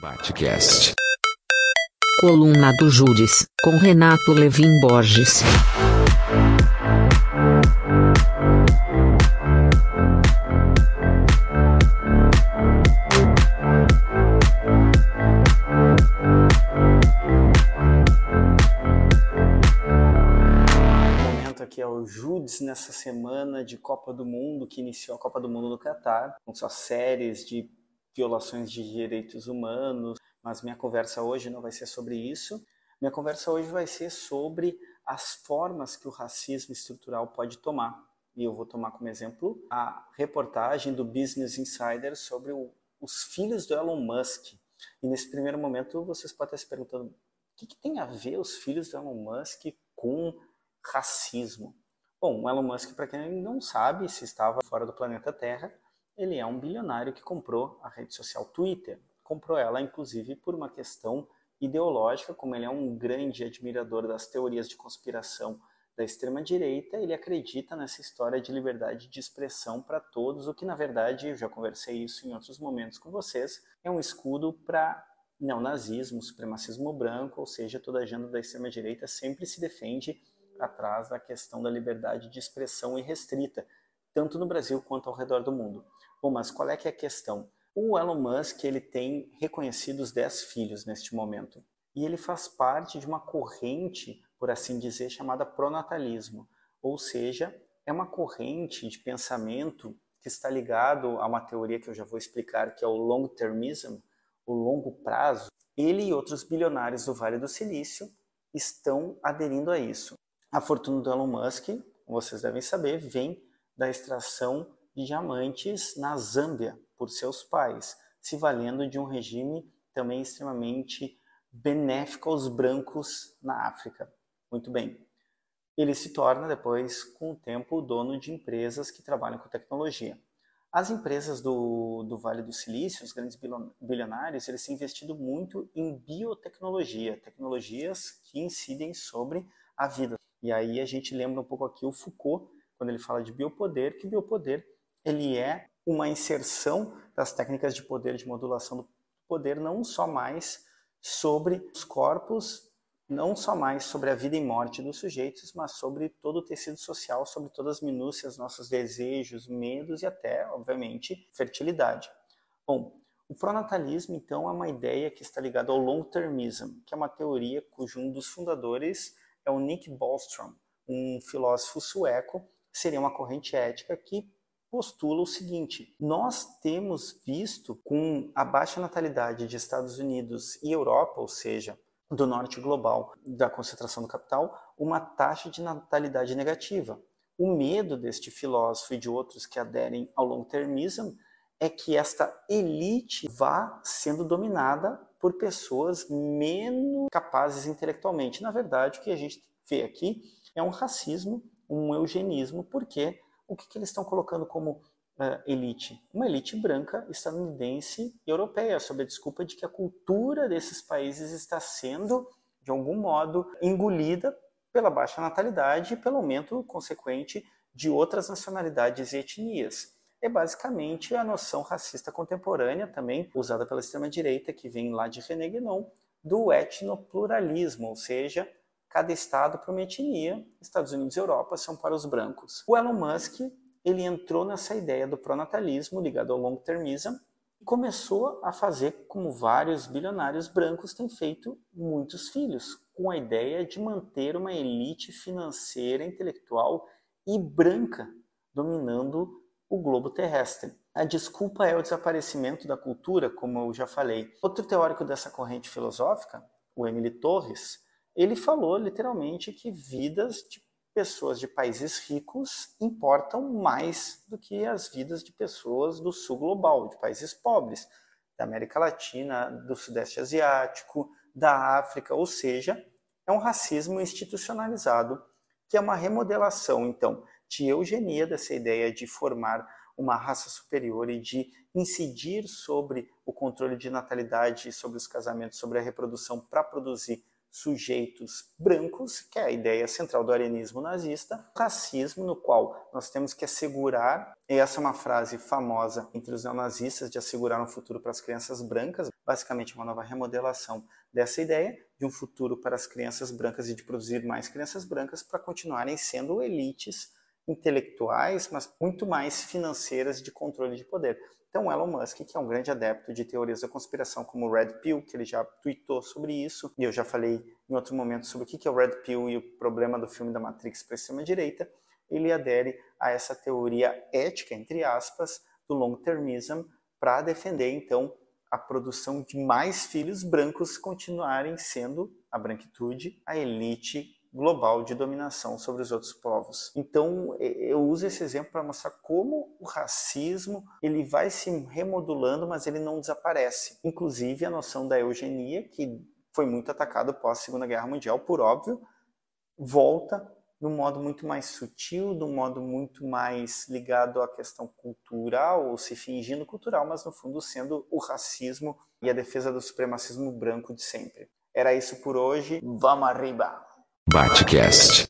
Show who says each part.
Speaker 1: Batcast.
Speaker 2: Coluna do Júris, com Renato Levin Borges.
Speaker 3: O momento aqui é o Judes nessa semana de Copa do Mundo, que iniciou a Copa do Mundo no Catar, com suas séries de violações de direitos humanos, mas minha conversa hoje não vai ser sobre isso. Minha conversa hoje vai ser sobre as formas que o racismo estrutural pode tomar. E eu vou tomar como exemplo a reportagem do Business Insider sobre o, os filhos do Elon Musk. E nesse primeiro momento vocês podem estar se perguntando o que, que tem a ver os filhos do Elon Musk com racismo? Bom, o Elon Musk, para quem não sabe, se estava fora do planeta Terra, ele é um bilionário que comprou a rede social Twitter. Comprou ela, inclusive, por uma questão ideológica, como ele é um grande admirador das teorias de conspiração da extrema-direita, ele acredita nessa história de liberdade de expressão para todos, o que, na verdade, eu já conversei isso em outros momentos com vocês, é um escudo para neonazismo, supremacismo branco, ou seja, toda a agenda da extrema-direita sempre se defende atrás da questão da liberdade de expressão irrestrita, tanto no Brasil quanto ao redor do mundo. Bom, mas qual é que é a questão? O Elon Musk ele tem reconhecidos 10 filhos neste momento, e ele faz parte de uma corrente, por assim dizer, chamada pronatalismo, ou seja, é uma corrente de pensamento que está ligado a uma teoria que eu já vou explicar, que é o long termism, o longo prazo. Ele e outros bilionários do Vale do Silício estão aderindo a isso. A fortuna do Elon Musk, como vocês devem saber, vem da extração de diamantes na Zâmbia por seus pais, se valendo de um regime também extremamente benéfico aos brancos na África. Muito bem. Ele se torna depois, com o tempo, dono de empresas que trabalham com tecnologia. As empresas do, do Vale do Silício, os grandes bilionários, eles têm investido muito em biotecnologia, tecnologias que incidem sobre a vida. E aí a gente lembra um pouco aqui o Foucault, quando ele fala de biopoder, que biopoder ele é uma inserção das técnicas de poder, de modulação do poder, não só mais sobre os corpos, não só mais sobre a vida e morte dos sujeitos, mas sobre todo o tecido social, sobre todas as minúcias, nossos desejos, medos e até, obviamente, fertilidade. Bom, o pronatalismo, então, é uma ideia que está ligada ao long-termism, que é uma teoria cujo um dos fundadores é o Nick Bostrom, um filósofo sueco, seria uma corrente ética que postula o seguinte: nós temos visto com a baixa natalidade de Estados Unidos e Europa, ou seja, do norte global, da concentração do capital, uma taxa de natalidade negativa. O medo deste filósofo e de outros que aderem ao long-termism é que esta elite vá sendo dominada por pessoas menos capazes intelectualmente. Na verdade, o que a gente vê aqui é um racismo, um eugenismo, porque o que, que eles estão colocando como uh, elite? Uma elite branca, estadunidense e europeia, sob a desculpa de que a cultura desses países está sendo, de algum modo, engolida pela baixa natalidade e pelo aumento consequente de outras nacionalidades e etnias é basicamente a noção racista contemporânea, também usada pela extrema-direita, que vem lá de René Guénon, do etnopluralismo, ou seja, cada estado para uma etnia, Estados Unidos e Europa são para os brancos. O Elon Musk ele entrou nessa ideia do pronatalismo ligado ao long-termism e começou a fazer como vários bilionários brancos têm feito muitos filhos, com a ideia de manter uma elite financeira, intelectual e branca dominando o globo terrestre. A desculpa é o desaparecimento da cultura, como eu já falei. Outro teórico dessa corrente filosófica, o Emily Torres, ele falou literalmente que vidas de pessoas de países ricos importam mais do que as vidas de pessoas do sul global, de países pobres, da América Latina, do Sudeste Asiático, da África, ou seja, é um racismo institucionalizado, que é uma remodelação, então, de eugenia, dessa ideia de formar uma raça superior e de incidir sobre o controle de natalidade, sobre os casamentos, sobre a reprodução para produzir sujeitos brancos, que é a ideia central do arianismo nazista, racismo, no qual nós temos que assegurar, e essa é uma frase famosa entre os neonazistas, de assegurar um futuro para as crianças brancas, basicamente uma nova remodelação dessa ideia, de um futuro para as crianças brancas e de produzir mais crianças brancas para continuarem sendo elites intelectuais, mas muito mais financeiras de controle de poder. Então, Elon Musk, que é um grande adepto de teorias da conspiração, como o Red Pill, que ele já tweetou sobre isso, e eu já falei em outro momento sobre o que é o Red Pill e o problema do filme da Matrix para a extrema-direita, ele adere a essa teoria ética, entre aspas, do long-termism, para defender, então, a produção de mais filhos brancos continuarem sendo a branquitude, a elite global de dominação sobre os outros povos. Então, eu uso esse exemplo para mostrar como o racismo ele vai se remodulando, mas ele não desaparece. Inclusive, a noção da eugenia, que foi muito atacado pós Segunda Guerra Mundial, por óbvio, volta de um modo muito mais sutil, de um modo muito mais ligado à questão cultural, ou se fingindo cultural, mas no fundo sendo o racismo e a defesa do supremacismo branco de sempre. Era isso por hoje. Vamos arriba! Batcast.